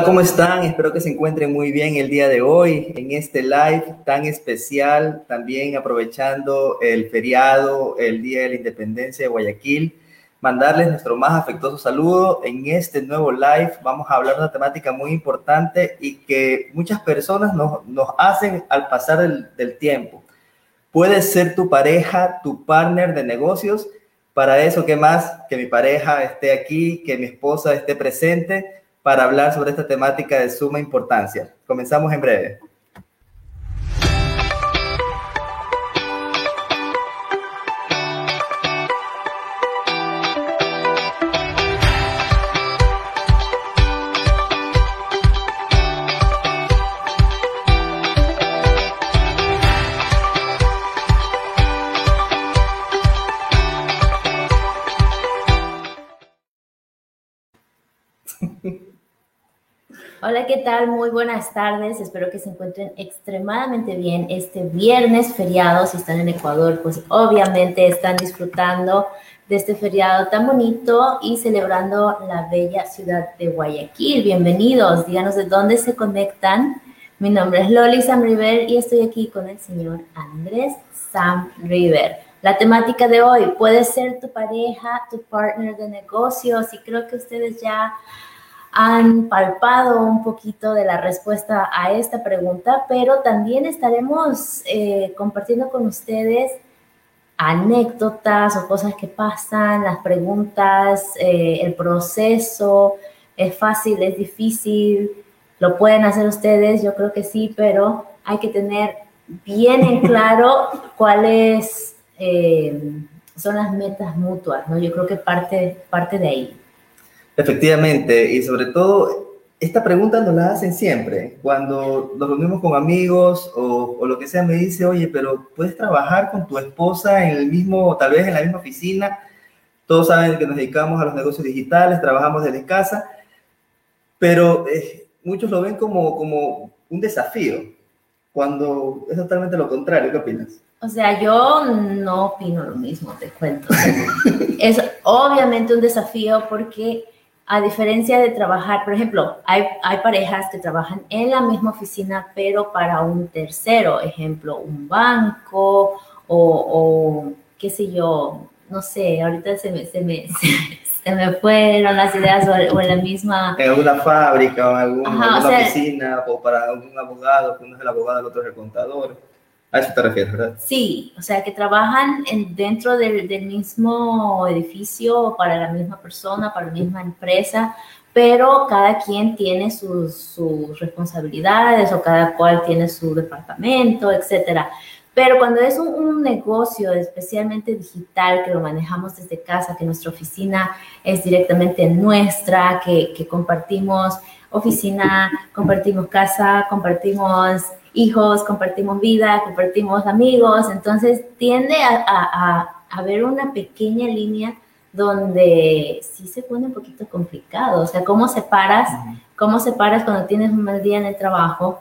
Hola, ¿cómo están? Espero que se encuentren muy bien el día de hoy en este live tan especial, también aprovechando el feriado, el Día de la Independencia de Guayaquil. Mandarles nuestro más afectuoso saludo en este nuevo live. Vamos a hablar de una temática muy importante y que muchas personas nos, hacen al pasar del, del tiempo. Puede ser tu pareja, tu partner de negocios. Para eso, ¿qué más? Que mi pareja esté aquí, que mi esposa esté presente para hablar sobre esta temática de suma importancia. Comenzamos en breve. Hola, ¿qué tal? Muy buenas tardes. Espero que se encuentren extremadamente bien este viernes feriado. Si están en Ecuador, pues obviamente están disfrutando de este feriado tan bonito y celebrando la bella ciudad de Guayaquil. Bienvenidos. Díganos de dónde se conectan. Mi nombre es Loli Sam River y estoy aquí con el señor Andrés Sam River. La temática de hoy puede ser tu pareja, tu partner de negocios y creo que ustedes ya han palpado un poquito de la respuesta a esta pregunta, pero también estaremos eh, compartiendo con ustedes anécdotas o cosas que pasan, las preguntas, eh, el proceso, es fácil, es difícil, lo pueden hacer ustedes, yo creo que sí, pero hay que tener bien en claro cuáles eh, son las metas mutuas, ¿no? Yo creo que parte, parte de ahí. Efectivamente, y sobre todo, esta pregunta nos la hacen siempre. Cuando nos reunimos con amigos o, o, lo que sea, me dice, oye, pero puedes trabajar con tu esposa en el mismo, tal vez en la misma oficina. Todos saben que nos dedicamos a los negocios digitales, trabajamos desde casa, pero eh, muchos lo ven como, como un desafío, cuando es totalmente lo contrario. ¿Qué opinas? O sea, yo no opino lo mismo, te cuento. es obviamente un desafío porque a diferencia de trabajar, por ejemplo, hay, hay parejas que trabajan en la misma oficina, pero para un tercero, ejemplo, un banco o, o qué sé yo, no sé, ahorita se me, se me, se me fueron las ideas o, o en la misma... En alguna fábrica o en alguna, Ajá, alguna o sea, oficina o para algún abogado, que uno es el abogado, el otro es el contador. A eso te refieres, ¿verdad? Sí, o sea, que trabajan en, dentro del, mismo edificio para la misma persona, para la misma empresa, pero cada quien tiene sus, responsabilidades o cada cual tiene su departamento, etcétera. Pero cuando es un, negocio especialmente digital, que lo manejamos desde casa, que nuestra oficina es directamente nuestra, que compartimos oficina, compartimos casa, compartimos hijos, compartimos vida, compartimos amigos, entonces tiende a, a, a haber una pequeña línea donde sí se pone un poquito complicado, o sea, ¿cómo separas, cómo separas cuando tienes un mal día en el trabajo,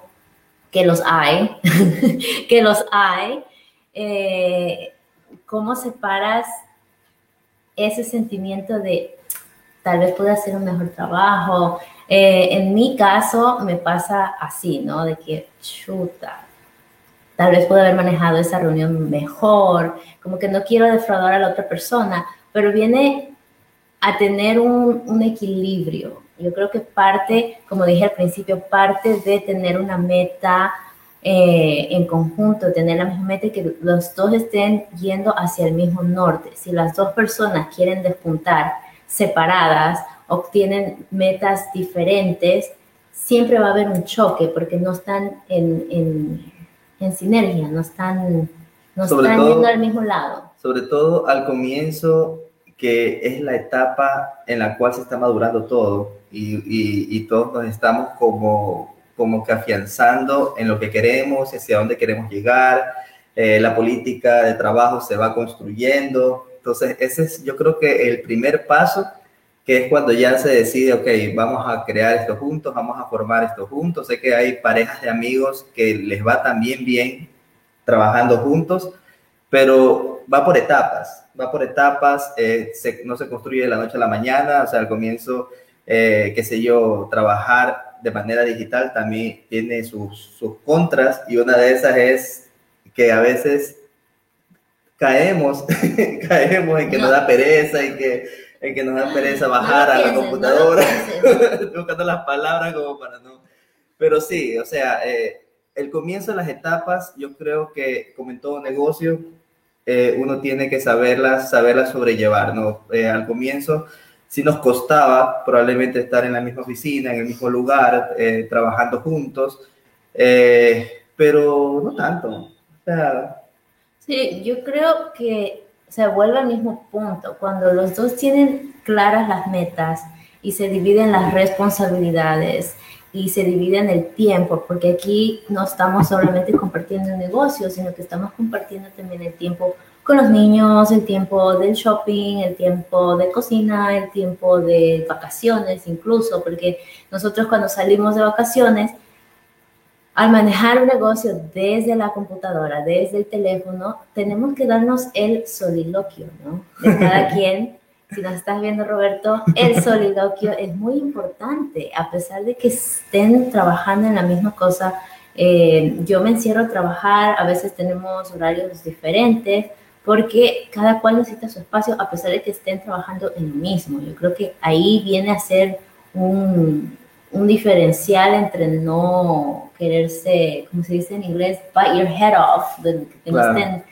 que los hay, que los hay, eh, cómo separas ese sentimiento de tal vez pueda hacer un mejor trabajo, eh, en mi caso me pasa así, ¿no? De que, chuta, tal vez puedo haber manejado esa reunión mejor, como que no quiero defraudar a la otra persona, pero viene a tener un, un equilibrio. Yo creo que parte, como dije al principio, parte de tener una meta eh, en conjunto, tener la misma meta y que los dos estén yendo hacia el mismo norte. Si las dos personas quieren despuntar separadas obtienen metas diferentes, siempre va a haber un choque porque no están en, en, en sinergia, no están, no están todo, yendo al mismo lado. Sobre todo al comienzo, que es la etapa en la cual se está madurando todo y, y, y todos nos estamos como, como que afianzando en lo que queremos, hacia dónde queremos llegar, eh, la política de trabajo se va construyendo. Entonces, ese es yo creo que el primer paso que es cuando ya se decide, ok, vamos a crear esto juntos, vamos a formar esto juntos. Sé que hay parejas de amigos que les va también bien trabajando juntos, pero va por etapas, va por etapas, eh, se, no se construye de la noche a la mañana, o sea, al comienzo, eh, qué sé yo, trabajar de manera digital también tiene sus, sus contras y una de esas es que a veces caemos, caemos en que nos da pereza y que, en que nos da pereza bajar a la computadora, buscando las palabras como para no... Pero sí, o sea, eh, el comienzo de las etapas, yo creo que como en todo negocio, eh, uno tiene que saberlas, saberlas sobrellevar, ¿no? Eh, al comienzo sí nos costaba probablemente estar en la misma oficina, en el mismo lugar, trabajando juntos, pero no tanto. O sea, Sí, yo creo que se vuelve al mismo punto. Cuando los dos tienen claras las metas y se dividen las responsabilidades y se dividen el tiempo, porque aquí no estamos solamente compartiendo el negocio, sino que estamos compartiendo también el tiempo con los niños, el tiempo del shopping, el tiempo de cocina, el tiempo de vacaciones incluso, porque nosotros cuando salimos de vacaciones, al manejar un negocio desde la computadora, desde el teléfono, tenemos que darnos el soliloquio, ¿no? De cada quien. Si nos estás viendo, Roberto, el soliloquio es muy importante, a pesar de que estén trabajando en la misma cosa. Eh, yo me encierro a trabajar, a veces tenemos horarios diferentes, porque cada cual necesita su espacio, a pesar de que estén trabajando en lo mismo. Yo creo que ahí viene a ser un, un diferencial entre no quererse, como se dice en inglés, bite your head off, de que estén...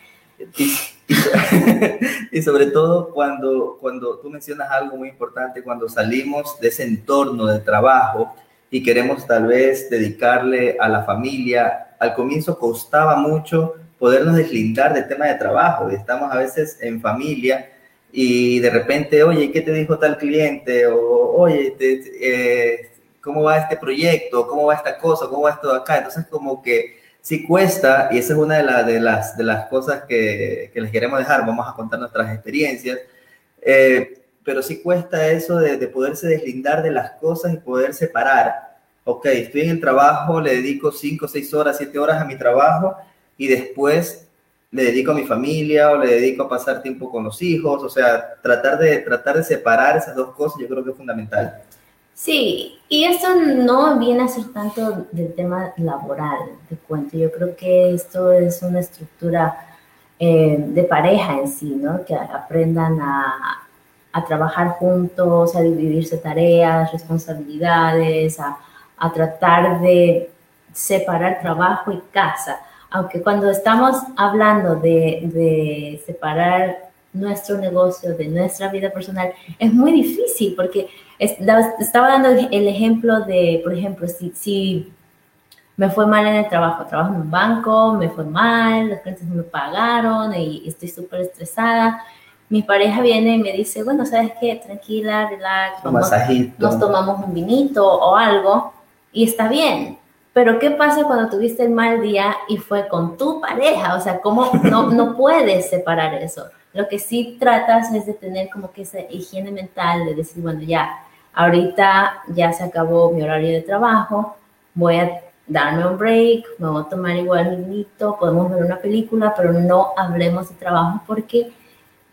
y, sobre todo cuando, cuando tú mencionas algo muy importante, cuando salimos de ese entorno de trabajo y queremos tal vez dedicarle a la familia, al comienzo costaba mucho podernos deslindar del tema de trabajo. Estamos a veces en familia y de repente, oye, ¿qué te dijo tal cliente? O, oye, te, eh, cómo va este proyecto, cómo va esta cosa, cómo va esto acá. Entonces, como que sí cuesta, y esa es una de, de, las, de las cosas que, que, les queremos dejar, vamos a contar nuestras experiencias, eh, pero sí cuesta eso de, de, poderse deslindar de las cosas y poder separar. Ok, estoy en el trabajo, le dedico 5, 6 horas, 7 horas a mi trabajo y después le dedico a mi familia o le dedico a pasar tiempo con los hijos, o sea, tratar de, tratar de separar esas dos cosas yo creo que es fundamental. Sí, y esto no viene a ser tanto del tema laboral, te cuento. Yo creo que esto es una estructura eh, de pareja en sí, ¿no? Que aprendan a, a, trabajar juntos, a dividirse tareas, responsabilidades, a, a tratar de separar trabajo y casa. Aunque cuando estamos hablando de, de separar nuestro negocio, de nuestra vida personal, es muy difícil porque estaba dando el ejemplo de, por ejemplo, si, si me fue mal en el trabajo, trabajo en un banco, me fue mal, los clientes no me pagaron y estoy súper estresada. Mi pareja viene y me dice, bueno, ¿sabes qué? Tranquila, relax, nos tomamos un vinito o algo y está bien. Pero ¿qué pasa cuando tuviste el mal día y fue con tu pareja? O sea, ¿cómo no, no puedes separar eso? Lo que sí tratas es de tener como que esa higiene mental, de decir, bueno, ya, ahorita ya se acabó mi horario de trabajo, voy a darme un break, me voy a tomar igual un minuto, podemos ver una película, pero no hablemos de trabajo porque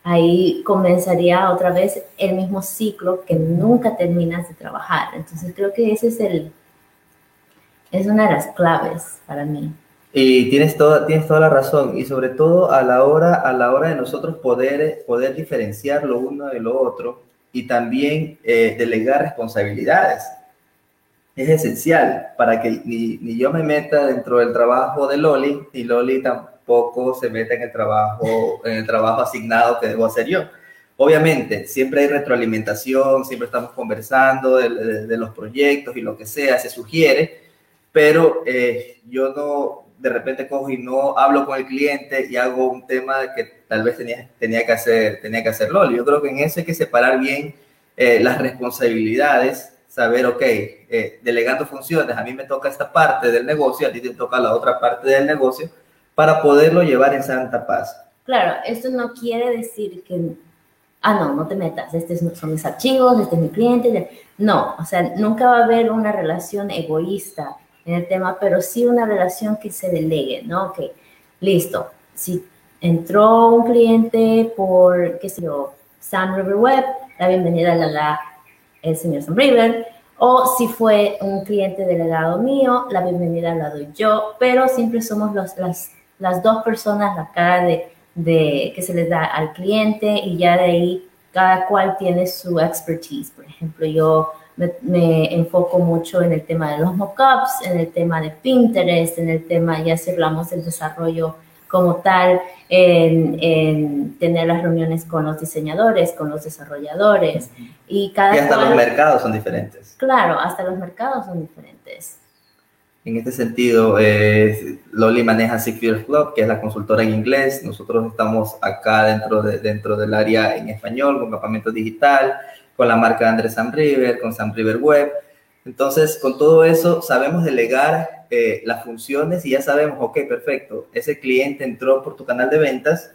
ahí comenzaría otra vez el mismo ciclo que nunca terminas de trabajar. Entonces creo que ese es el, es una de las claves para mí. Y tienes toda, tienes toda la razón. Y sobre todo a la hora, a la hora de nosotros poder, poder diferenciar lo uno de lo otro y también eh, delegar responsabilidades. Es esencial para que ni, ni, yo me meta dentro del trabajo de Loli, y Loli tampoco se meta en el trabajo, en el trabajo asignado que debo hacer yo. Obviamente, siempre hay retroalimentación, siempre estamos conversando de, de, los proyectos y lo que sea, se sugiere, pero eh, yo no, de repente cojo y no hablo con el cliente y hago un tema que tal vez tenía, tenía, que, hacer, tenía que hacerlo. Yo creo que en eso hay que separar bien eh, las responsabilidades, saber, ok, eh, delegando funciones, a mí me toca esta parte del negocio, a ti te toca la otra parte del negocio, para poderlo llevar en santa paz. Claro, esto no quiere decir que, ah, no, no te metas, estos son mis archivos, este es mi cliente. No, o sea, nunca va a haber una relación egoísta en el tema, pero sí una relación que se delegue, ¿no? Ok, listo. Si entró un cliente por, qué sé yo, Sam River Web, la bienvenida la, el señor Sam River. O si fue un cliente delegado mío, la bienvenida la doy yo, pero siempre somos los, las, las dos personas, la cara de, de, que se les da al cliente y ya de ahí cada cual tiene su expertise. Por ejemplo, yo me, enfoco mucho en el tema de los mockups, en el tema de Pinterest, en el tema, ya si hablamos del desarrollo como tal, en, tener las reuniones con los diseñadores, con los desarrolladores. Y, cada y hasta los mercados son diferentes. Claro, hasta los mercados son diferentes. En este sentido, eh, Loli maneja Six Club, que es la consultora en inglés. Nosotros estamos acá dentro, de, dentro del área en español, con campamento digital, con la marca de Andrés Sam River, con Sam River Web. Entonces, con todo eso, sabemos delegar eh, las funciones y ya sabemos, ok, perfecto, ese cliente entró por tu canal de ventas,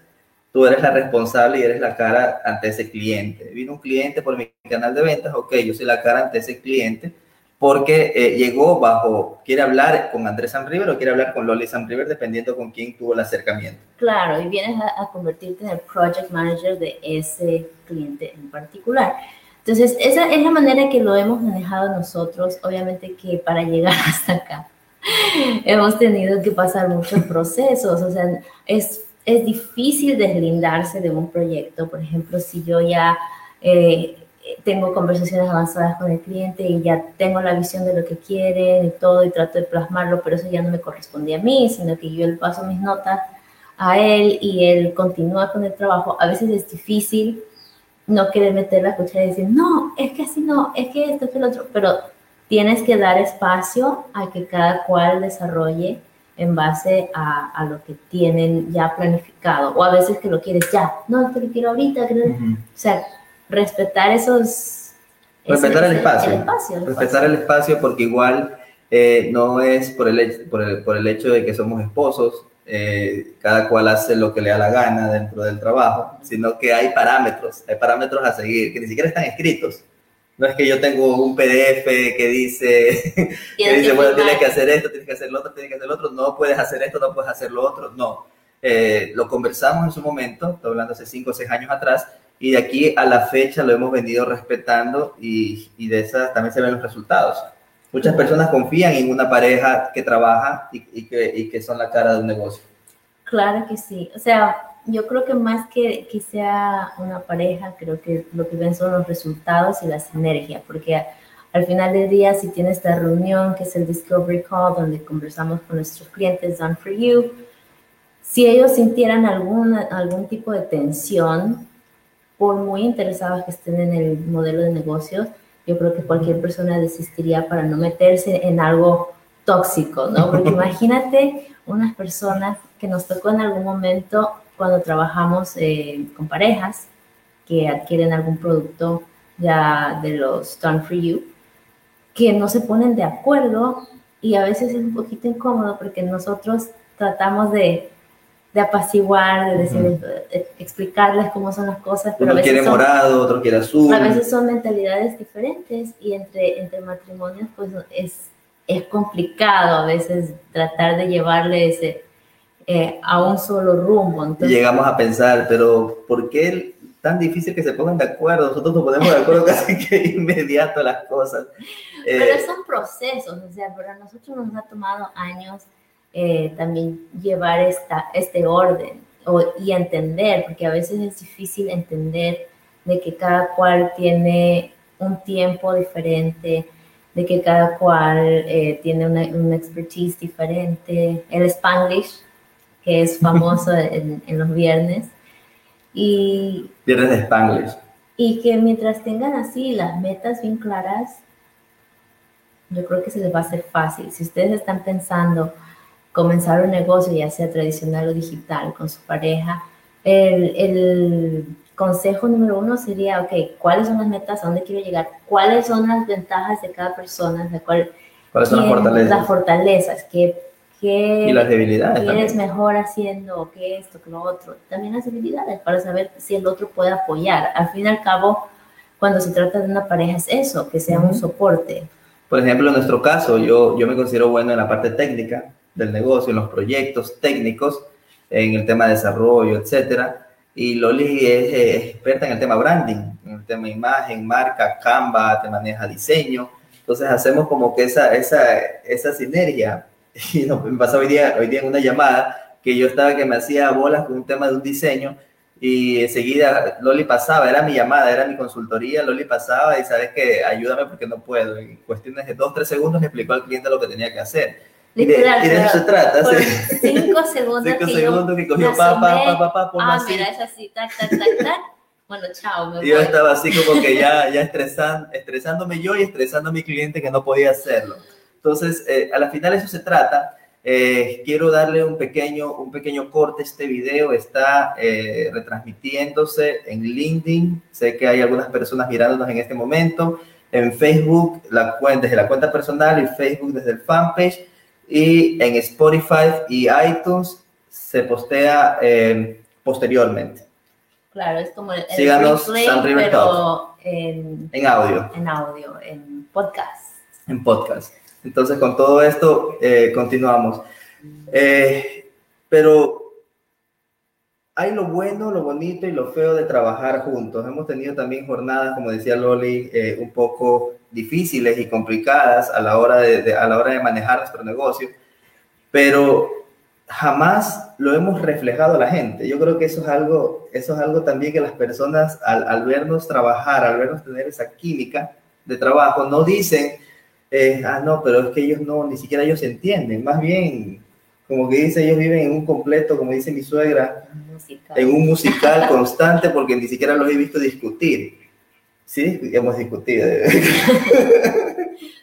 tú eres la responsable y eres la cara ante ese cliente. Vino un cliente por mi canal de ventas, ok, yo soy la cara ante ese cliente porque eh, llegó bajo, quiere hablar con Andrés Sam River o quiere hablar con Loli Sam River, dependiendo con quién tuvo el acercamiento. Claro, y vienes a, a convertirte en el project manager de ese cliente en particular. Entonces, esa es la manera que lo hemos manejado nosotros. Obviamente que para llegar hasta acá hemos tenido que pasar muchos procesos. O sea, es, es difícil deslindarse de un proyecto. Por ejemplo, si yo ya eh, tengo conversaciones avanzadas con el cliente y ya tengo la visión de lo que quieren y todo y trato de plasmarlo, pero eso ya no me corresponde a mí, sino que yo le paso mis notas a él y él continúa con el trabajo. A veces es difícil no querer meter la cuchara y decir, no, es que así no, es que esto, es que lo otro, pero tienes que dar espacio a que cada cual desarrolle en base a, a, lo que tienen ya planificado, o a veces que lo quieres ya, no, esto lo quiero ahorita, o sea, respetar esos... Respetar el, espacio, respetar el espacio porque igual eh, no es por el, por, el, por el hecho de que somos esposos, eh, cada cual hace lo que le da la gana dentro del trabajo, sino que hay parámetros, hay parámetros a seguir que ni siquiera están escritos. No es que yo tengo un PDF que dice, que dice bueno, tienes que hacer esto, tienes que hacer lo otro, tienes que hacer lo otro, no puedes hacer esto, no puedes hacer lo otro, no. Eh, lo conversamos en su momento, estoy hablando hace 5 o 6 años atrás, y de aquí a la fecha lo hemos venido respetando y, y de esas también se ven los resultados. Muchas personas confían en una pareja que trabaja y, que, son la cara de un negocio. Claro que sí. O sea, yo creo que más que, que sea una pareja, creo que lo que ven son los resultados y la sinergia, porque al final del día, si tienes esta reunión que es el Discovery Call, donde conversamos con nuestros clientes, Done for You, si ellos sintieran alguna, algún tipo de tensión, por muy interesados que estén en el modelo de negocios, yo creo que cualquier persona desistiría para no meterse en algo tóxico, ¿no? Porque imagínate unas personas que nos tocó en algún momento cuando trabajamos eh, con parejas que adquieren algún producto ya de los Done For You, que no se ponen de acuerdo y a veces es un poquito incómodo porque nosotros tratamos de de apaciguar, de explicarles cómo son las cosas. Pero Uno quiere morado, otro quiere azul. A veces son mentalidades diferentes y entre, entre matrimonios pues es, es complicado a veces tratar de llevarle ese, eh, a un solo rumbo. y llegamos a pensar, pero ¿por qué tan difícil que se pongan de acuerdo? Nosotros nos ponemos de acuerdo casi que inmediato las cosas. Pero eh, son procesos, o sea, para nosotros nos ha tomado años eh, también llevar esta, este orden o, y entender, porque a veces es difícil entender de que cada cual tiene un tiempo diferente, de que cada cual eh, tiene una, una, expertise diferente, el spanglish, que es famoso en, en, los viernes. Y, viernes de spanglish. Y que mientras tengan así las metas bien claras, yo creo que se les va a hacer fácil. Si ustedes están pensando, comenzar un negocio, ya sea tradicional o digital, con su pareja, el, el, consejo número uno sería, ok, ¿cuáles son las metas? ¿A dónde quiero llegar? ¿Cuáles son las ventajas de cada persona? ¿De cuál, ¿Cuáles son las fortalezas? Las fortalezas, ¿qué, qué y las debilidades. ¿Qué eres mejor haciendo? ¿Qué esto? ¿Qué lo otro? También las debilidades, para saber si el otro puede apoyar. Al fin y al cabo, cuando se trata de una pareja es eso, que sea un soporte. Por ejemplo, en nuestro caso, yo, yo me considero bueno en la parte técnica, del negocio, en los proyectos técnicos, en el tema de desarrollo, etcétera. Y Loli es, experta en el tema branding, en el tema imagen, marca, Canva, te maneja diseño. Entonces hacemos como que esa, esa, esa sinergia. Y no, me pasó hoy día, hoy día en una llamada que yo estaba que me hacía bolas con un tema de un diseño y enseguida Loli pasaba, era mi llamada, era mi consultoría, Loli pasaba y sabes que ayúdame porque no puedo. En cuestiones de dos, tres segundos le explicó al cliente lo que tenía que hacer. Y, de, eso se trata. Cinco segundos. cinco que segundos que cogió pa, pa, pa, pa, Ah, mira, es así, tac, tac, tac, tac. Bueno, chao. Me yo estaba así como que ya, ya estresan, estresándome yo y estresando a mi cliente que no podía hacerlo. Entonces, eh, a la final eso se trata eh, quiero darle un pequeño, un pequeño corte. Este video está eh, retransmitiéndose en LinkedIn. Sé que hay algunas personas mirándonos en este momento. En Facebook, la, desde la cuenta personal y Facebook desde el fanpage. Y en Spotify y iTunes se postea eh, posteriormente. Claro, es como el, Síganos, pero en, en audio. En audio, en podcast. En podcast. Entonces, con todo esto, eh, continuamos. Eh, pero hay lo bueno, lo bonito y lo feo de trabajar juntos. Hemos tenido también jornadas, como decía Loli, eh, un poco difíciles y complicadas a la, hora de, a la hora de manejar nuestro negocio, pero jamás lo hemos reflejado a la gente. Yo creo que eso es algo, eso es algo también que las personas al, al vernos trabajar, al vernos tener esa química de trabajo, no dicen, eh, ah, no, pero es que ellos no, ni siquiera ellos entienden, más bien, como que dice, ellos viven en un completo, como dice mi suegra, en un musical constante porque ni siquiera los he visto discutir. Sí, hemos discutido.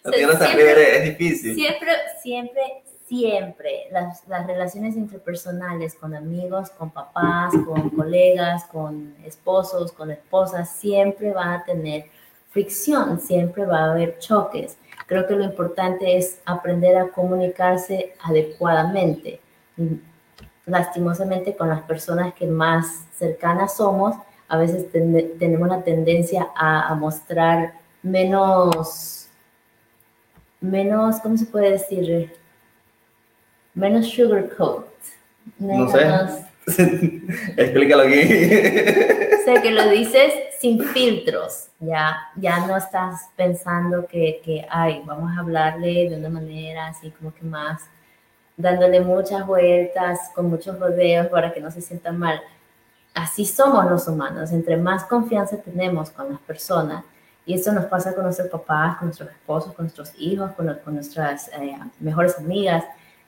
siempre, es difícil. Siempre, siempre, siempre las, las, relaciones interpersonales con amigos, con papás, con colegas, con esposos, con esposas, siempre van a tener fricción, siempre va a haber choques. Creo que lo importante es aprender a comunicarse adecuadamente. Lastimosamente con las personas que más cercanas somos, a veces tenemos la tendencia a, mostrar menos, menos, ¿cómo se puede decir? Menos sugarcoat. Menos, no sé. Explícalo aquí. sé que lo dices sin filtros, ya, ya no estás pensando que, que, ay, vamos a hablarle de una manera así como que más, dándole muchas vueltas, con muchos rodeos para que no se sienta mal. Así somos los humanos, entre más confianza tenemos con las personas, y eso nos pasa con nuestros papás, con nuestros esposos, con nuestros hijos, con, nuestras eh, mejores amigas,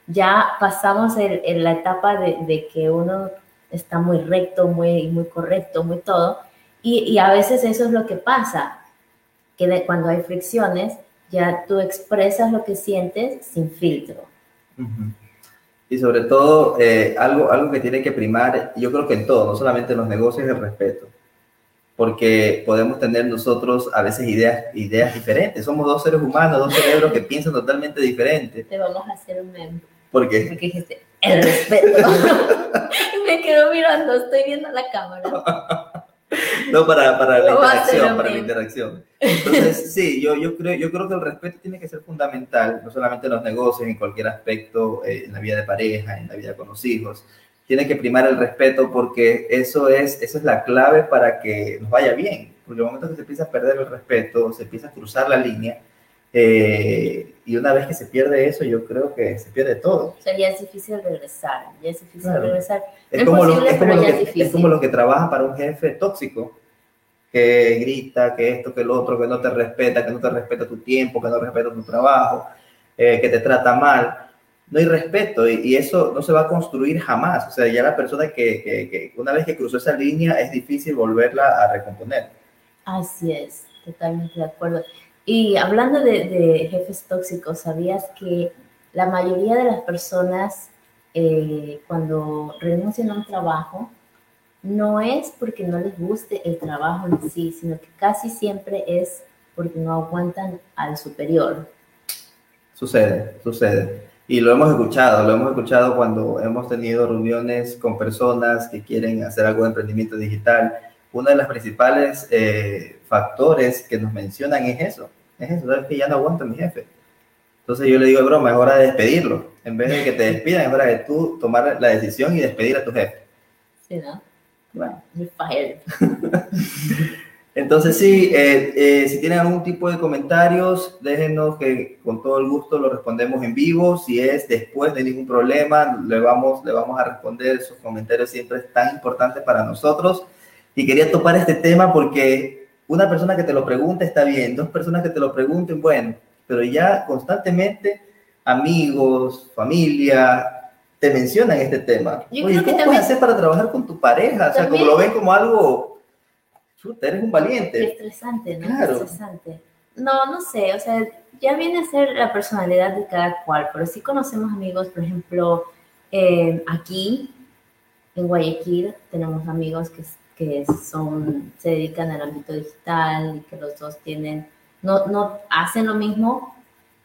ya pasamos en la etapa de, que uno está muy recto, muy, muy correcto, muy todo, y, a veces eso es lo que pasa, que cuando hay fricciones, ya tú expresas lo que sientes sin filtro. Y sobre todo, eh, algo, algo que tiene que primar, yo creo que en todo, no solamente en los negocios, es el respeto. Porque podemos tener nosotros a veces ideas, ideas diferentes. Somos dos seres humanos, dos cerebros que piensan totalmente diferente. Te vamos a hacer un meme. ¿Por qué? Porque dijiste, el respeto. me quedo mirando, estoy viendo la cámara. no para, para la interacción, para la interacción. Entonces, sí, yo, yo, creo, yo creo que el respeto tiene que ser fundamental, no solamente en los negocios, en cualquier aspecto, eh, en la vida de pareja, en la vida con los hijos. Tiene que primar el respeto porque eso es, eso es la clave para que nos vaya bien. Porque el momento que se empieza a perder el respeto, se empieza a cruzar la línea, eh, y una vez que se pierde eso, yo creo que se pierde todo. O sea, ya es difícil regresar, ya es difícil regresar. es, como lo, es, como que, es, como los que trabajan para un jefe tóxico, que grita, que esto, que lo otro, que no te respeta, que no te respeta tu tiempo, que no respeta tu trabajo, eh, que te trata mal. No hay respeto y, eso no se va a construir jamás. O sea, ya la persona que, que, que una vez que cruzó esa línea es difícil volverla a recomponer. Así es, totalmente de acuerdo. Y hablando de, jefes tóxicos, ¿sabías que la mayoría de las personas eh, cuando renuncian a un trabajo no es porque no les guste el trabajo en sí, sino que casi siempre es porque no aguantan al superior. Sucede, sucede. Y lo hemos escuchado, lo hemos escuchado cuando hemos tenido reuniones con personas que quieren hacer algo de emprendimiento digital. Uno de los principales eh, factores que nos mencionan es eso, es eso, es que ya no aguanto a mi jefe. Entonces yo le digo, broma, es hora de despedirlo. En vez de que te despidan, es hora de tú tomar la decisión y despedir a tu jefe. Sí, ¿no? Bueno. Entonces sí, eh, eh, si tienen algún tipo de comentarios, déjenos que con todo el gusto lo respondemos en vivo. Si es después de ningún problema, le vamos, le vamos a responder. Sus comentarios siempre es tan importante para nosotros. Y quería topar este tema porque una persona que te lo pregunte está bien, dos personas que te lo pregunten, bueno, pero ya constantemente amigos, familia, te mencionan este tema. Oye, ¿cómo puedes hacer para trabajar con tu pareja? O sea, como lo ven como algo, chuta, eres un valiente. Estresante, ¿no? Claro. Estresante. No, no sé, o sea, ya viene a ser la personalidad de cada cual, pero sí conocemos amigos, por ejemplo, eh, aquí en Guayaquil tenemos amigos que, que son, se dedican al ámbito digital y que los dos tienen, no, no hacen lo mismo,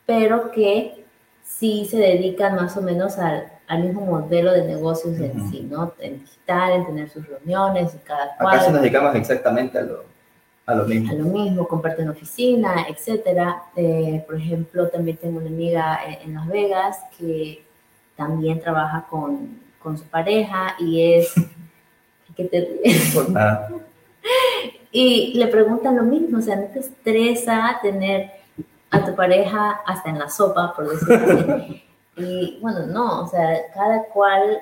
pero que sí se dedican más o menos al, al mismo modelo de negocios en sí, ¿no? En digital, en tener sus reuniones y cada cual. Acá sí nos dedicamos exactamente a lo, a lo mismo. A lo mismo, comparten oficina, etcétera. Eh, por ejemplo, también tengo una amiga en, Las Vegas que también trabaja con, con su pareja y es... ¿Qué te Por nada. Y le preguntan lo mismo, o sea, ¿no te estresa tener a tu pareja hasta en la sopa, por decirlo así? Y bueno, no, o sea, cada cual,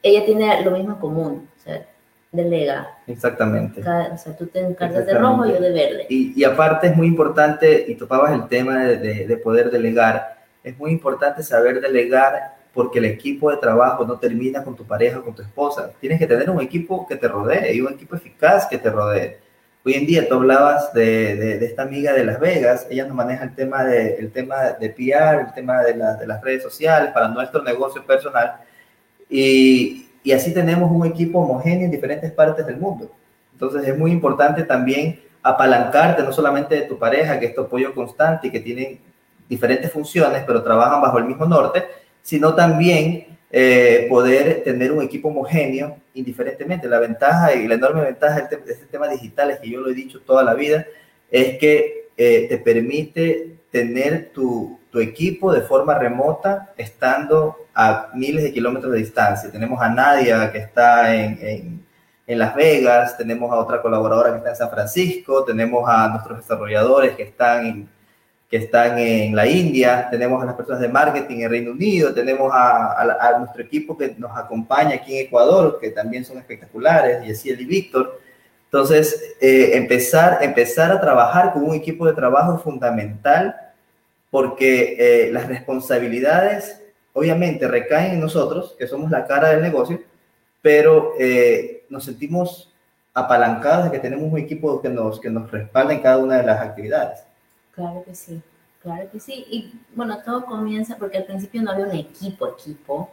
ella tiene lo mismo en común, o sea, delega. Exactamente. o sea, tú te encargas de rojo, yo de verde. Y, y, aparte es muy importante, y topabas el tema de, de, poder delegar, es muy importante saber delegar porque el equipo de trabajo no termina con tu pareja con tu esposa. Tienes que tener un equipo que te rodee y un equipo eficaz que te rodee. Hoy en día tú hablabas de, de, esta amiga de Las Vegas, ella nos maneja el tema de, el tema de PR, el tema de, de las redes sociales para nuestro negocio personal y, y, así tenemos un equipo homogéneo en diferentes partes del mundo. Entonces es muy importante también apalancarte no solamente de tu pareja, que es tu apoyo constante y que tienen diferentes funciones, pero trabajan bajo el mismo norte, sino también eh, poder tener un equipo homogéneo indiferentemente. La ventaja y la enorme ventaja de este tema digital es que yo lo he dicho toda la vida, es que eh, te permite tener tu, tu, equipo de forma remota estando a miles de kilómetros de distancia. Tenemos a Nadia que está en, en, en Las Vegas, tenemos a otra colaboradora que está en San Francisco, tenemos a nuestros desarrolladores que están en que están en la India, tenemos a las personas de marketing en Reino Unido, tenemos a, nuestro equipo que nos acompaña aquí en Ecuador, que también son espectaculares, y así y Víctor. Entonces, eh, empezar, empezar a trabajar con un equipo de trabajo es fundamental porque eh, las responsabilidades obviamente recaen en nosotros, que somos la cara del negocio, pero eh, nos sentimos apalancados de que tenemos un equipo que nos, que nos respalda en cada una de las actividades. Claro que sí, claro que sí. Y bueno, todo comienza porque al principio no había un equipo, equipo,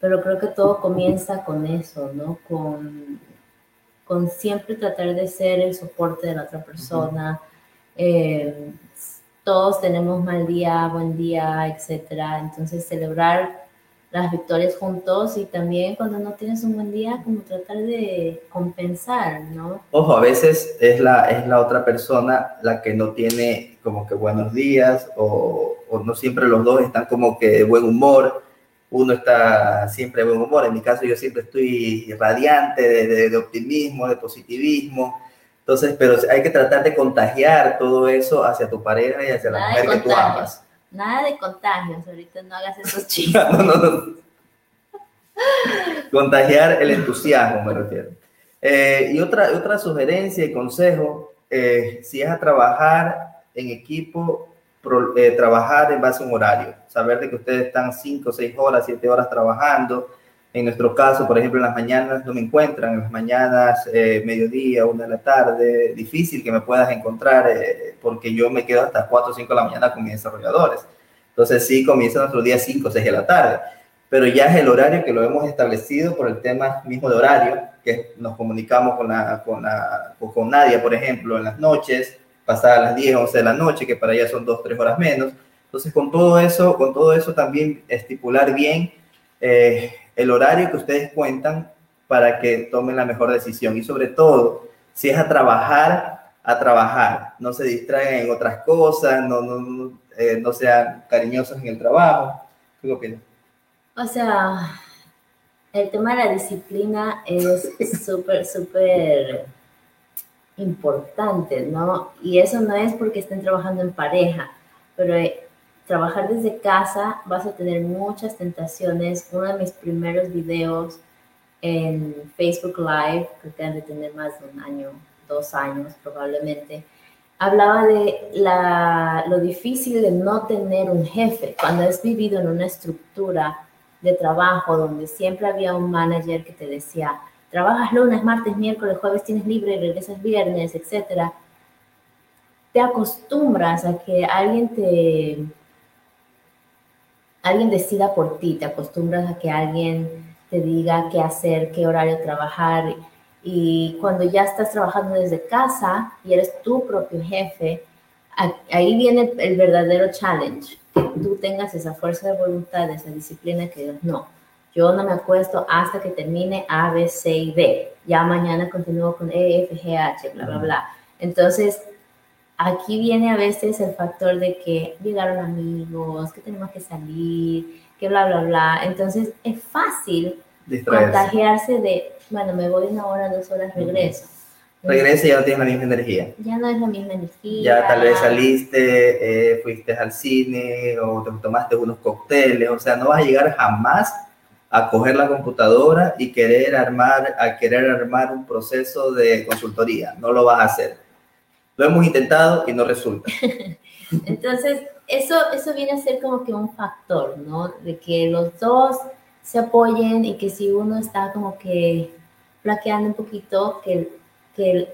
pero creo que todo comienza con eso, ¿no? Con, con siempre tratar de ser el soporte de la otra persona. Eh, todos tenemos mal día, buen día, etcétera. Entonces, celebrar las victorias juntos y también cuando no tienes un buen día, como tratar de compensar, ¿no? Ojo, a veces es la, es la otra persona la que no tiene como que buenos días o, o no siempre los dos están como que de buen humor. Uno está siempre de buen humor. En mi caso yo siempre estoy radiante de, de, optimismo, de positivismo. Entonces, pero hay que tratar de contagiar todo eso hacia tu pareja y hacia la mujer que tú amas. Nada de contagios, ahorita no hagas esos chistes. no, no, no. Contagiar el entusiasmo, me refiero. Eh, y otra, otra sugerencia y consejo, eh, si es a trabajar en equipo, eh, trabajar en base a un horario. Saber de que ustedes están 5, 6 horas, 7 horas trabajando. En nuestro caso, por ejemplo, en las mañanas no me encuentran, en las mañanas, mediodía, una de la tarde, difícil que me puedas encontrar porque yo me quedo hasta 4 o 5 de la mañana con mis desarrolladores. Entonces sí, comienza nuestro día 5 o 6 de la tarde, pero ya es el horario que lo hemos establecido por el tema mismo de horario, que nos comunicamos con, la, con, la, con Nadia, por ejemplo, en las noches, pasadas las 10, 11 de la noche, que para ella son 2, 3 horas menos. Entonces, con todo eso, con todo eso también estipular bien eh, el horario que ustedes cuentan para que tomen la mejor decisión y sobre todo, si es a trabajar, a trabajar, no se distraigan en otras cosas, no, no, eh, no sean cariñosos en el trabajo. ¿Qué opinas? O sea, el tema de la disciplina es súper, súper importantes, ¿no? Y eso no es porque estén trabajando en pareja, pero trabajar desde casa vas a tener muchas tentaciones. Uno de mis primeros videos en Facebook Live, que han de tener más de un año, dos años probablemente, hablaba de lo difícil de no tener un jefe. Cuando has vivido en una estructura de trabajo donde siempre había un manager que te decía, trabajas lunes, martes, miércoles, jueves tienes libre, regresas viernes, etcétera, te acostumbras a que alguien te alguien decida por ti, te acostumbras a que alguien te diga qué hacer, qué horario trabajar y cuando ya estás trabajando desde casa y eres tu propio jefe, ahí viene el verdadero challenge, que tú tengas esa fuerza de voluntad, esa disciplina que no, yo no me acuesto hasta que termine A, B, C y D. Ya mañana continúo con E, F, G, H, bla, bla, bla. Entonces, aquí viene a veces el factor de que llegaron amigos, que tenemos que salir, que bla, bla, bla. Entonces, es fácil contagiarse de, bueno, me voy una hora, dos horas, regreso. Regresa y ya no tienes la misma energía. Ya no es la misma energía. Ya tal vez saliste, eh, fuiste al cine o te tomaste unos cócteles, o sea, no vas a llegar jamás a coger la computadora y querer armar, a querer armar un proceso de consultoría. No lo vas a hacer. Lo hemos intentado y no resulta. Entonces, eso, eso viene a ser como que un factor, ¿no? De que los dos se apoyen y que si uno está como que flaqueando un poquito, que, que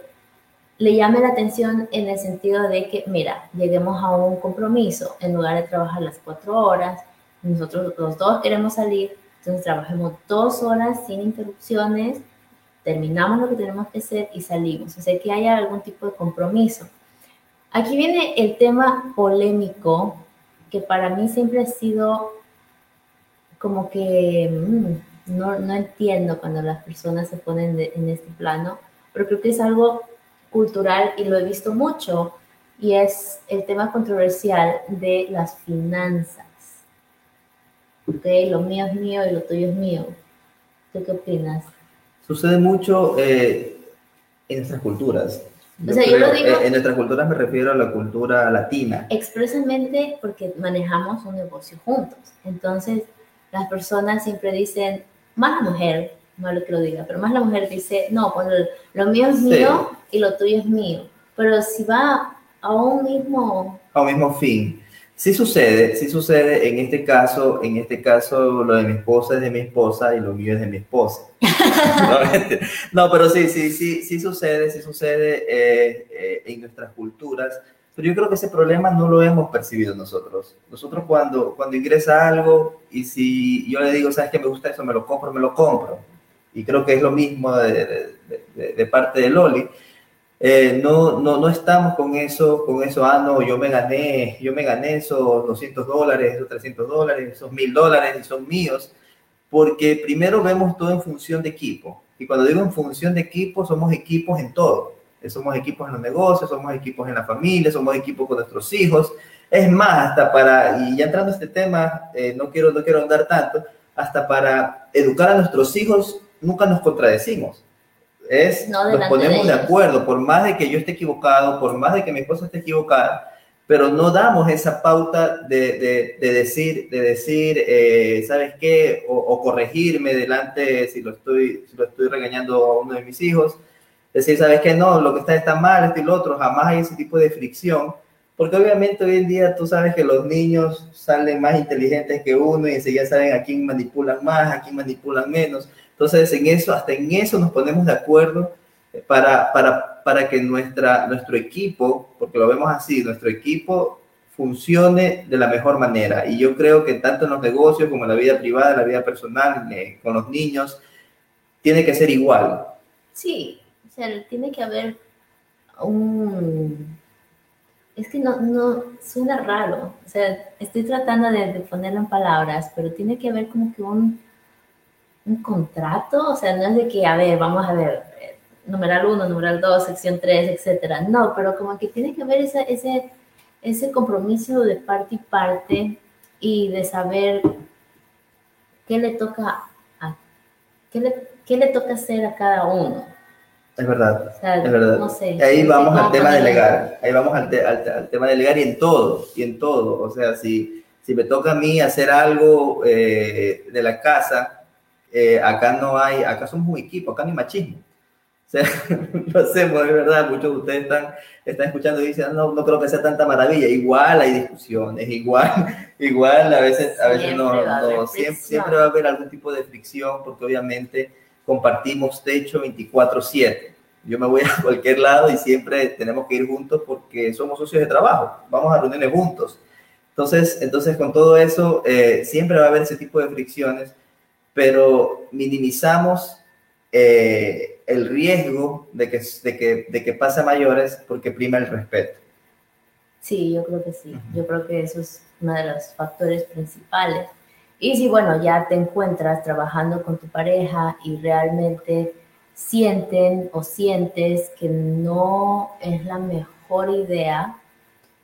le llame la atención en el sentido de que, mira, lleguemos a un compromiso, en lugar de trabajar las cuatro horas, nosotros los dos queremos salir, entonces trabajemos dos horas sin interrupciones, terminamos lo que tenemos que hacer y salimos. O sea, que haya algún tipo de compromiso. Aquí viene el tema polémico, que para mí siempre ha sido como que mm, no, no, entiendo cuando las personas se ponen en este plano, pero creo que es algo cultural y lo he visto mucho, y es el tema controversial de las finanzas. ¿ok? Lo mío es mío y lo tuyo es mío. ¿Tú qué opinas? Sucede mucho eh, en nuestras culturas. o sea, yo lo digo, eh, en nuestras culturas me refiero a la cultura latina. Expresamente porque manejamos un negocio juntos. Entonces, las personas siempre dicen, más la mujer, malo que lo diga, pero más la mujer dice, no, pues lo, mío es mío y lo tuyo es mío. Pero si va a un mismo... A un mismo fin. Sí sucede, sí sucede. En este caso, en este caso, lo de mi esposa es de mi esposa y lo mío es de mi esposa. no, pero sí, sí, sí, sí sucede, sí sucede eh, eh, en nuestras culturas. Pero yo creo que ese problema no lo hemos percibido nosotros. Nosotros cuando, cuando ingresa algo y si yo le digo, ¿sabes qué me gusta eso? Me lo compro, me lo compro. Y creo que es lo mismo de, de, de parte de Loli eh, no, no, no estamos con eso, con eso, ah, no, yo me gané, yo me gané esos 200 dólares, esos 300 dólares, esos 1000 dólares y son míos, porque primero vemos todo en función de equipo. Y cuando digo en función de equipo, somos equipos en todo. Eh, somos equipos en los negocios, somos equipos en la familia, somos equipos con nuestros hijos. Es más, hasta para, y ya entrando a este tema, eh, no, quiero, no quiero andar tanto, hasta para educar a nuestros hijos, nunca nos contradecimos es nos ponemos de, acuerdo, por más de que yo esté equivocado, por más de que mi esposa esté equivocada, pero no damos esa pauta de, de, decir, de decir eh, ¿sabes qué? O, corregirme delante si lo, estoy, si lo estoy regañando a uno de mis hijos. Decir, ¿sabes qué? No, lo que está está mal, esto y lo otro. Jamás hay ese tipo de fricción. Porque obviamente hoy en día tú sabes que los niños salen más inteligentes que uno y enseguida saben a quién manipulan más, a quién manipulan menos. Entonces, en eso, hasta en eso nos ponemos de acuerdo para, para, para que nuestra, nuestro equipo, porque lo vemos así, nuestro equipo funcione de la mejor manera. Y yo creo que tanto en los negocios como en la vida privada, la vida personal, eh, con los niños, tiene que ser igual. Sí, o sea, tiene que haber un... Es que no, no suena raro, o sea, estoy tratando de, de ponerlo en palabras, pero tiene que haber como que un un contrato, o sea, no es de que, a ver, vamos a ver, eh, numeral 1, numeral 2, sección 3, etcétera. No, pero como que tiene que haber ese, ese, ese compromiso de parte y parte y de saber qué le toca a, qué le, qué le toca hacer a cada uno. Es verdad, es verdad. No sé, ahí vamos al tema de delegar, ahí vamos al, al, tema de delegar y en todo, y en todo. O sea, si, si me toca a mí hacer algo eh, de la casa, eh, acá no hay, acá somos un equipo, acá no hay machismo. O sea, lo hacemos, es verdad, muchos de ustedes están, están escuchando y dicen, no, no creo que sea tanta maravilla. Igual hay discusiones, igual, igual a veces, a veces no, no siempre, siempre va a haber algún tipo de fricción, porque obviamente compartimos techo 24/7. Yo me voy a cualquier lado y siempre tenemos que ir juntos porque somos socios de trabajo, vamos a reuniones juntos. Entonces, entonces con todo eso, eh, siempre va a haber ese tipo de fricciones, pero minimizamos eh, el riesgo de que, de, que, de que pase a mayores porque prima el respeto. Sí, yo creo que sí. Yo creo que eso es uno de los factores principales y si, bueno, ya te encuentras trabajando con tu pareja y realmente sienten o sientes que no es la mejor idea,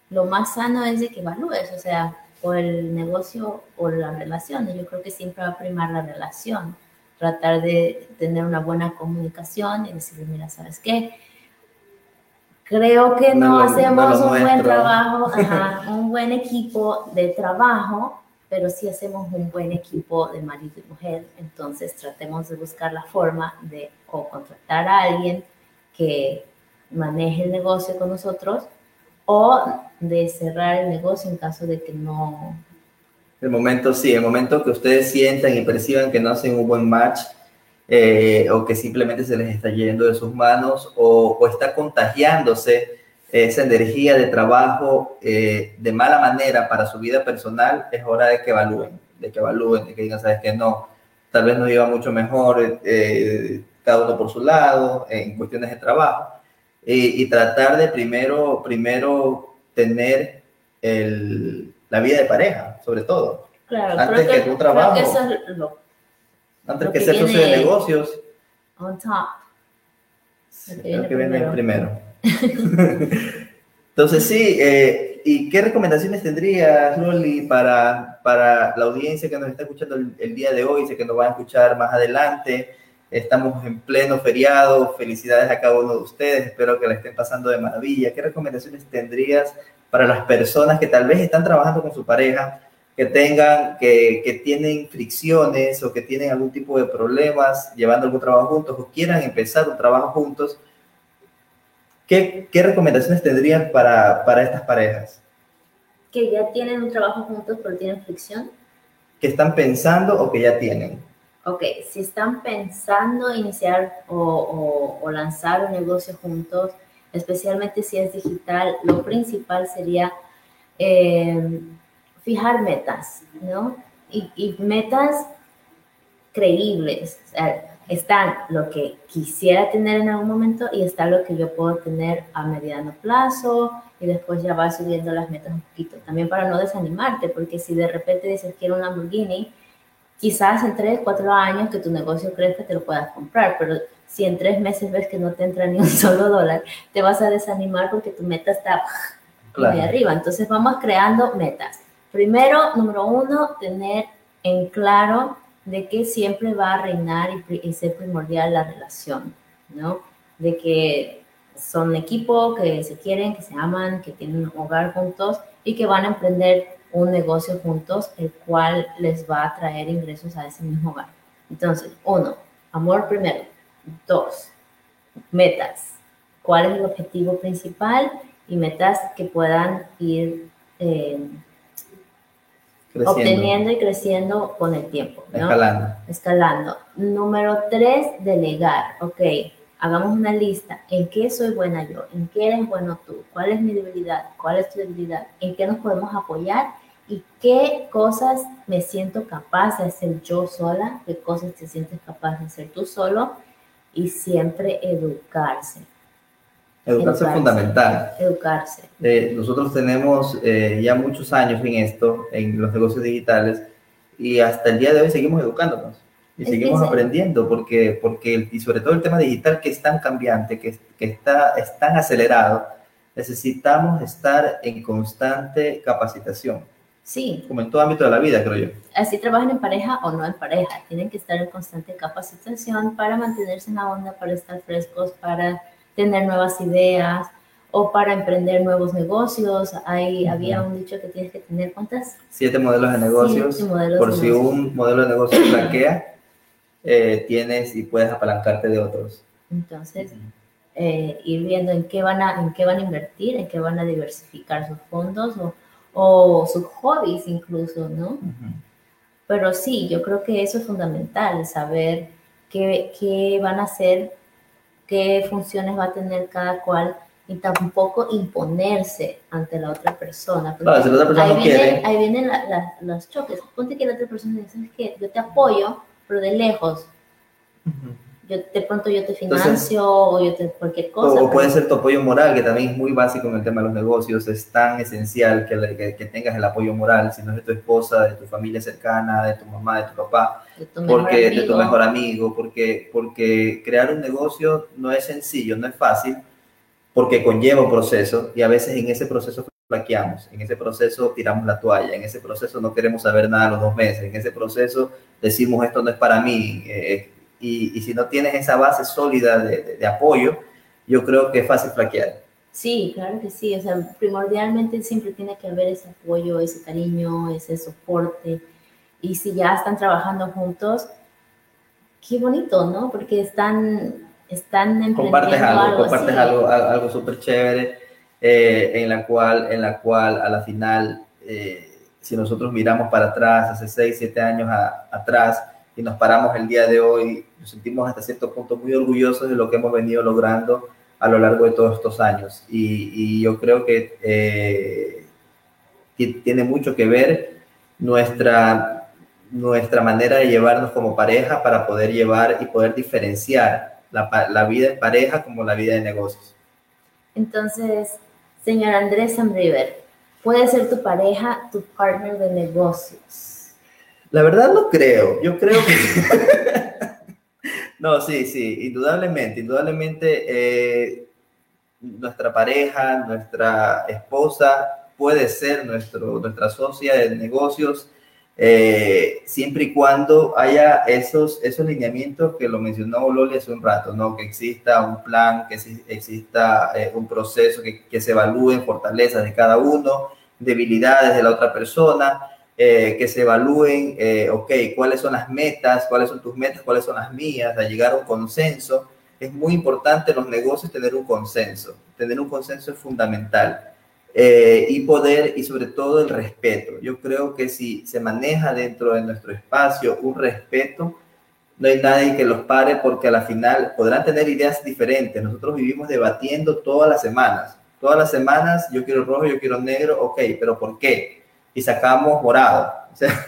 lo más sano es de que evalúes, o sea, o el negocio o la relación. Yo creo que siempre va a primar la relación. Tratar de tener una buena comunicación y decirle, mira, ¿sabes qué? Creo que no, hacemos un buen trabajo, un buen equipo de trabajo pero sí hacemos un buen equipo de marido y mujer, entonces tratemos de buscar la forma de o contratar a alguien que maneje el negocio con nosotros o de cerrar el negocio en caso de que no... El momento, sí, el momento que ustedes sientan y perciban que no hacen un buen match eh, o que simplemente se les está yendo de sus manos o, o está contagiándose esa energía de trabajo eh, de mala manera para su vida personal, es hora de que evalúen, de que evalúen, de que digan, sabes que no, tal vez nos iba mucho mejor eh, cada uno por su lado en cuestiones de trabajo y, tratar de primero, primero tener el, la vida de pareja, sobre todo. Claro, antes que, tu trabajo. antes que ser socio de negocios. On top. Creo que viene primero. Entonces, sí, eh, ¿y qué recomendaciones tendrías, Loli, para, para la audiencia que nos está escuchando el, día de hoy, sé que nos va a escuchar más adelante? Estamos en pleno feriado, felicidades a cada uno de ustedes, espero que la estén pasando de maravilla. ¿Qué recomendaciones tendrías para las personas que tal vez están trabajando con su pareja, que tengan, que, que, tienen fricciones o que tienen algún tipo de problemas llevando algún trabajo juntos o quieran empezar un trabajo juntos? ¿Qué, qué recomendaciones tendrías para, para estas parejas? Que ya tienen un trabajo juntos pero tienen fricción. Que están pensando o que ya tienen. Ok, si están pensando iniciar o, o, o lanzar un negocio juntos, especialmente si es digital, lo principal sería eh, fijar metas, ¿no? Y, metas creíbles. O sea, están lo que quisiera tener en algún momento y está lo que yo puedo tener a mediano plazo y después ya va subiendo las metas un poquito. También para no desanimarte, porque si de repente dices quiero un Lamborghini, quizás en 3, 4 años que tu negocio crezca te lo puedas comprar, pero si en 3 meses ves que no te entra ni un solo dólar, te vas a desanimar porque tu meta está ahí arriba. Entonces vamos creando metas. Primero, número uno, tener en claro de que siempre va a reinar y, ser primordial la relación, ¿no? De que son equipo, que se quieren, que se aman, que tienen un hogar juntos y que van a emprender un negocio juntos, el cual les va a traer ingresos a ese mismo hogar. Entonces, uno, amor primero. Dos, metas. ¿Cuál es el objetivo principal? Y metas que puedan ir eh, obteniendo y creciendo con el tiempo. Escalando. Escalando. Número tres, delegar. Ok, hagamos una lista. ¿En qué soy buena yo? ¿En qué eres bueno tú? ¿Cuál es mi debilidad? ¿Cuál es tu debilidad? ¿En qué nos podemos apoyar? ¿Y qué cosas me siento capaz de hacer yo sola? ¿Qué cosas te sientes capaz de hacer tú solo? Y siempre educarse. Educarse, es fundamental. Educarse. Eh, nosotros tenemos eh, ya muchos años en esto, en los negocios digitales, y hasta el día de hoy seguimos educándonos y seguimos aprendiendo, porque, porque, y sobre todo el tema digital que es tan cambiante, que, que está, es tan acelerado, necesitamos estar en constante capacitación. Sí. Como en todo ámbito de la vida, creo yo. Así trabajan en pareja o no en pareja. Tienen que estar en constante capacitación para mantenerse en la onda, para estar frescos, para tener nuevas ideas o para emprender nuevos negocios. Hay, Había un dicho que tienes que tener, ¿cuántas? Siete modelos de negocios. Siete modelos por de si negocios. un modelo de negocio flaquea, eh, tienes y puedes apalancarte de otros. Entonces, eh, ir viendo en qué, van a, en qué van a invertir, en qué van a diversificar sus fondos o, o sus hobbies incluso, ¿no? Pero sí, yo creo que eso es fundamental, saber qué, qué van a hacer, qué funciones va a tener cada cual y tampoco imponerse ante la otra persona. Claro, si la otra persona ahí, no vienen, quiere. ahí vienen la- la- los choques. Ponte que la otra persona dice, ¿sabes qué? Yo te apoyo, pero de lejos. Ujú. Yo, de pronto yo te Entonces- financio o yo te cualquier cosa. O, o pero- puede ser tu apoyo moral, que también es muy básico en el tema de los negocios. Es tan esencial que, le- que- que tengas el apoyo moral, si no es de tu esposa, de tu familia cercana, de tu mamá, de tu papá, de tu mejor porque de tu amigo. mejor amigo, porque, porque crear un negocio no es sencillo, no es fácil, porque conlleva un proceso y a veces en ese proceso flaqueamos, en ese proceso tiramos la toalla, en ese proceso no queremos saber nada a los dos meses, en ese proceso decimos esto no es para mí eh, y, y si no tienes esa base sólida de, de- de apoyo, yo creo que es fácil flaquear. Sí, claro que sí. O sea, primordialmente siempre tiene que haber ese apoyo, ese cariño, ese soporte. Y si ya están trabajando juntos, qué bonito, ¿no? Porque están, están compartes algo, algo compartes así. algo, al- algo súper chévere, eh, en la cual, en la cual a la final, eh, si nosotros miramos para atrás, hace 6, 7 años a- atrás, y nos paramos el día de hoy, nos sentimos hasta cierto punto muy orgullosos de lo que hemos venido logrando a lo largo de todos estos años. Y, y yo creo que eh, ti- tiene mucho que ver nuestra, nuestra manera de llevarnos como pareja para poder llevar y poder diferenciar la, la vida en pareja como la vida de negocios. Entonces, señor Andrés Samriver, puede ser tu pareja, tu partner de negocios. La verdad no creo, yo creo que... no, sí, sí, indudablemente, indudablemente eh, nuestra pareja, nuestra esposa puede ser nuestro, nuestra socia de negocios eh, siempre y cuando haya esos, esos lineamientos que lo mencionó Loli hace un rato, ¿no? Que exista un plan, que exi- exista eh, un proceso, que, que se evalúen fortalezas de cada uno, debilidades de la otra persona, eh, que se evalúen, eh, ok, cuáles son las metas, cuáles son tus metas, cuáles son las mías, a llegar a un consenso. Es muy importante en los negocios tener un consenso. Tener un consenso es fundamental. Eh, y poder, y sobre todo el respeto. Yo creo que si se maneja dentro de nuestro espacio un respeto, no hay nadie que los pare porque a la final podrán tener ideas diferentes. Nosotros vivimos debatiendo todas las semanas. Todas las semanas yo quiero rojo, yo quiero negro, ok, pero ¿por qué? Y sacamos morado. O sea,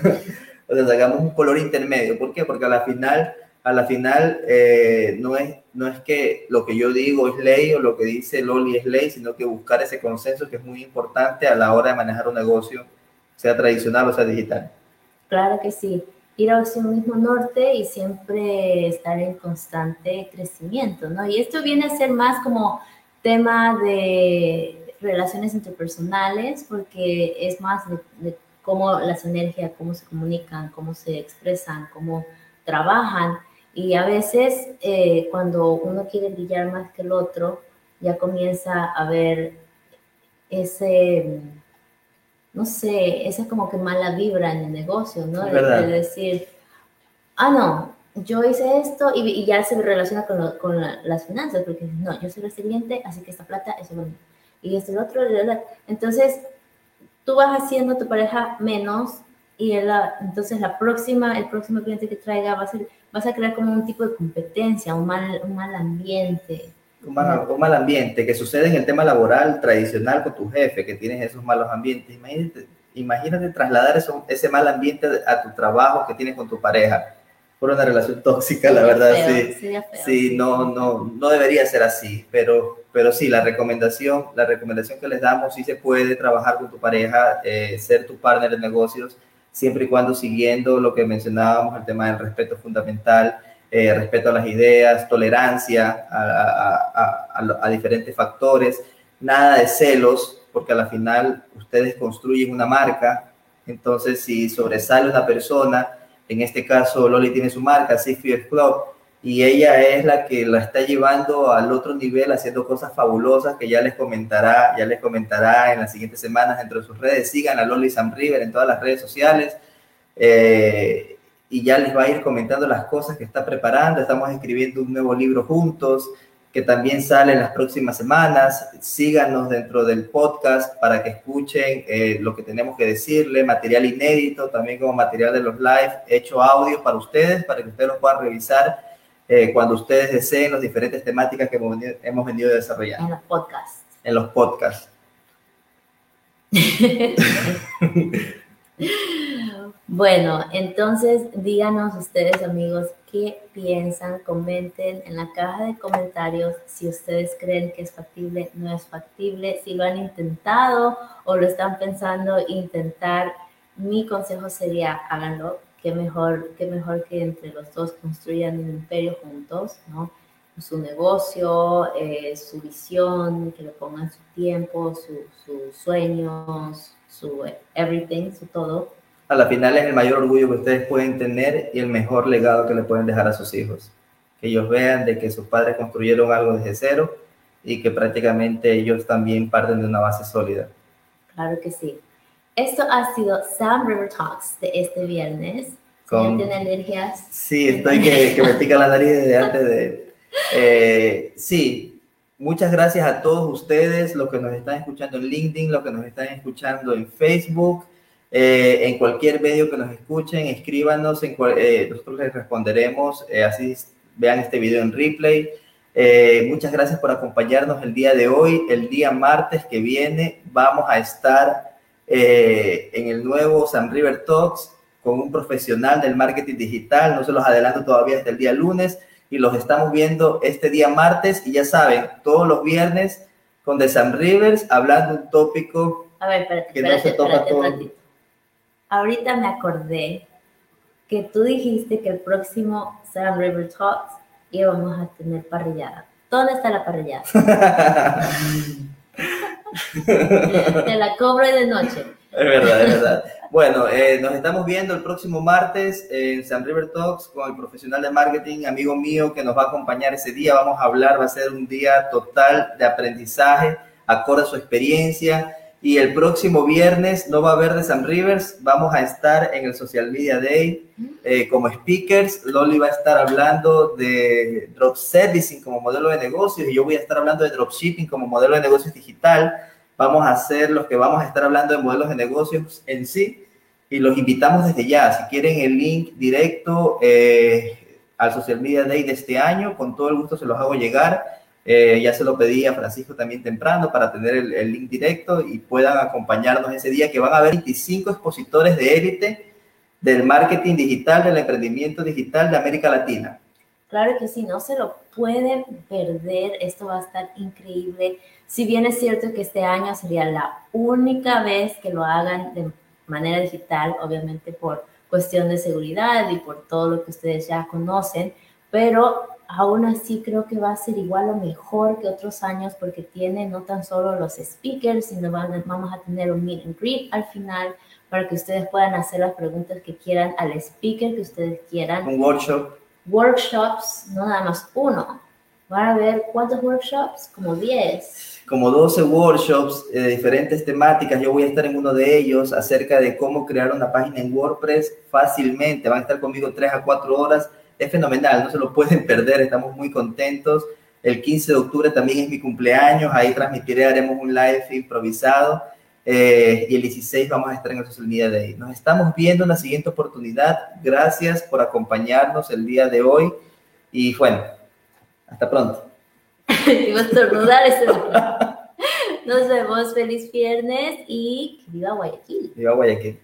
o sea, sacamos un color intermedio. ¿Por qué? Porque a la final, a la final eh, no, es, no es que lo que yo digo es ley o lo que dice Loli es ley, sino que buscar ese consenso que es muy importante a la hora de manejar un negocio, sea tradicional o sea digital. Claro que sí. Ir hacia un mismo norte y siempre estar en constante crecimiento, ¿no? Y esto viene a ser más como tema de relaciones interpersonales, porque es más de, de cómo las energías, cómo se comunican, cómo se expresan, cómo trabajan. Y a veces eh, cuando uno quiere brillar más que el otro, ya comienza a ver ese, no sé, esa como que mala vibra en el negocio, ¿no? De, decir, ah, no, yo hice esto y, y ya se relaciona con, lo- con la- las finanzas, porque no, yo soy resiliente, así que esta plata es lo mío. Y es lo otro, entonces tú vas haciendo a tu pareja menos y entonces la próxima, el próximo cliente que traiga va a ser, vas a crear como un tipo de competencia, un mal, un mal ambiente. Un mal, un mal ambiente que sucede en el tema laboral tradicional con tu jefe, que tienes esos malos ambientes. Imagínate, imagínate trasladar eso, ese mal ambiente a tu trabajo que tienes con tu pareja por una relación tóxica, la verdad, feo, sí. Sí, no, no, no debería ser así, pero, pero sí, la recomendación, la recomendación que les damos, sí se puede trabajar con tu pareja, eh, ser tu partner de negocios, siempre y cuando siguiendo lo que mencionábamos, el tema del respeto fundamental, eh, respeto a las ideas, tolerancia a, a- a- a diferentes factores, nada de celos, porque a la final ustedes construyen una marca Entonces, si sobresale una persona, en este caso Loli tiene su marca, Six Club, y ella es la que la está llevando al otro nivel haciendo cosas fabulosas que ya les comentará, ya les comentará en las siguientes semanas dentro de sus redes. Sigan a Loli Sam River en todas las redes sociales eh, y ya les va a ir comentando las cosas que está preparando. Estamos escribiendo un nuevo libro juntos que también sale en las próximas semanas. Síganos dentro del podcast para que escuchen eh, lo que tenemos que decirle, material inédito, también como material de los live, hecho audio para ustedes, para que ustedes lo puedan revisar eh, cuando ustedes deseen las diferentes temáticas que hemos venido, hemos venido desarrollando. En los podcasts. En los podcasts. bueno, entonces díganos ustedes amigos qué piensan, comenten en la caja de comentarios si ustedes creen que es factible, no es factible, si lo han intentado o lo están pensando intentar. Mi consejo sería háganlo, qué mejor, qué mejor que entre los dos construyan un imperio juntos, ¿no? Su negocio, eh, su visión, que le pongan su tiempo, sus sueños, su everything, su todo. A la final es el mayor orgullo que ustedes pueden tener y el mejor legado que le pueden dejar a sus hijos. Que ellos vean de que sus padres construyeron algo desde cero y que prácticamente ellos también parten de una base sólida. Claro que sí. Esto ha sido Sam River Talks de este viernes. Con... ¿Tiene energías? Sí, estoy que, que me pica la nariz desde antes de... Eh, sí, muchas gracias a todos ustedes, los que nos están escuchando en LinkedIn, los que nos están escuchando en Facebook, eh, en cualquier medio que nos escuchen, escríbanos, en eh, nosotros les responderemos, así vean este video en replay. muchas gracias por acompañarnos el día de hoy. El día martes que viene vamos a estar eh, en el nuevo Sam River Talks con un profesional del marketing digital. No se los adelanto todavía hasta el día lunes y los estamos viendo este día martes y ya saben, todos los viernes con The Sam Rivers hablando un tópico a ver, espérate, que no se toca todo. Ahorita me acordé que tú dijiste que el próximo Sam River Talks íbamos a tener parrillada. ¿Dónde está la parrillada? Te la cobro de noche. Es verdad, es verdad. Bueno, eh, nos estamos viendo el próximo martes en San River Talks con el profesional de marketing, amigo mío, que nos va a acompañar ese día. Vamos a hablar, va a ser un día total de aprendizaje, acorde a su experiencia. Y el próximo viernes no va a haber de San Rivers, vamos a estar en el Social Media Day eh, como speakers. Loli va a estar hablando de drop servicing como modelo de negocios y yo voy a estar hablando de dropshipping como modelo de negocios digital. Vamos a hacer los que vamos a estar hablando de modelos de negocios en sí y los invitamos desde ya. Si quieren el link directo eh, al Social Media Day de este año, con todo el gusto se los hago llegar eh, ya se lo pedí a Francisco también temprano para tener el, link directo y puedan acompañarnos ese día que van a haber 25 expositores de élite del marketing digital, del emprendimiento digital de América Latina. Claro que sí, no se lo pueden perder, esto va a estar increíble. Si bien es cierto que este año sería la única vez que lo hagan de manera digital, obviamente por cuestión de seguridad y por todo lo que ustedes ya conocen, pero aún así creo que va a ser igual o mejor que otros años porque tiene no tan solo los speakers, sino vamos a tener un meet and greet al final para que ustedes puedan hacer las preguntas que quieran al speaker que ustedes quieran. Un workshop. Workshops, no nada más uno. Van a ver cuántos workshops, como 10. Como 12 workshops de diferentes temáticas. Yo voy a estar en uno de ellos acerca de cómo crear una página en WordPress fácilmente. Van a estar conmigo 3 a 4 horas es fenomenal, no se lo pueden perder, estamos muy contentos. El 15 de octubre también es mi cumpleaños, ahí transmitiré, haremos un live improvisado. Eh, y el 16 vamos a estar en el Social Media Day. Nos estamos viendo en la siguiente oportunidad. Gracias por acompañarnos el día de hoy. Y bueno, hasta pronto. Nos vemos, feliz viernes y viva Guayaquil. Viva Guayaquil.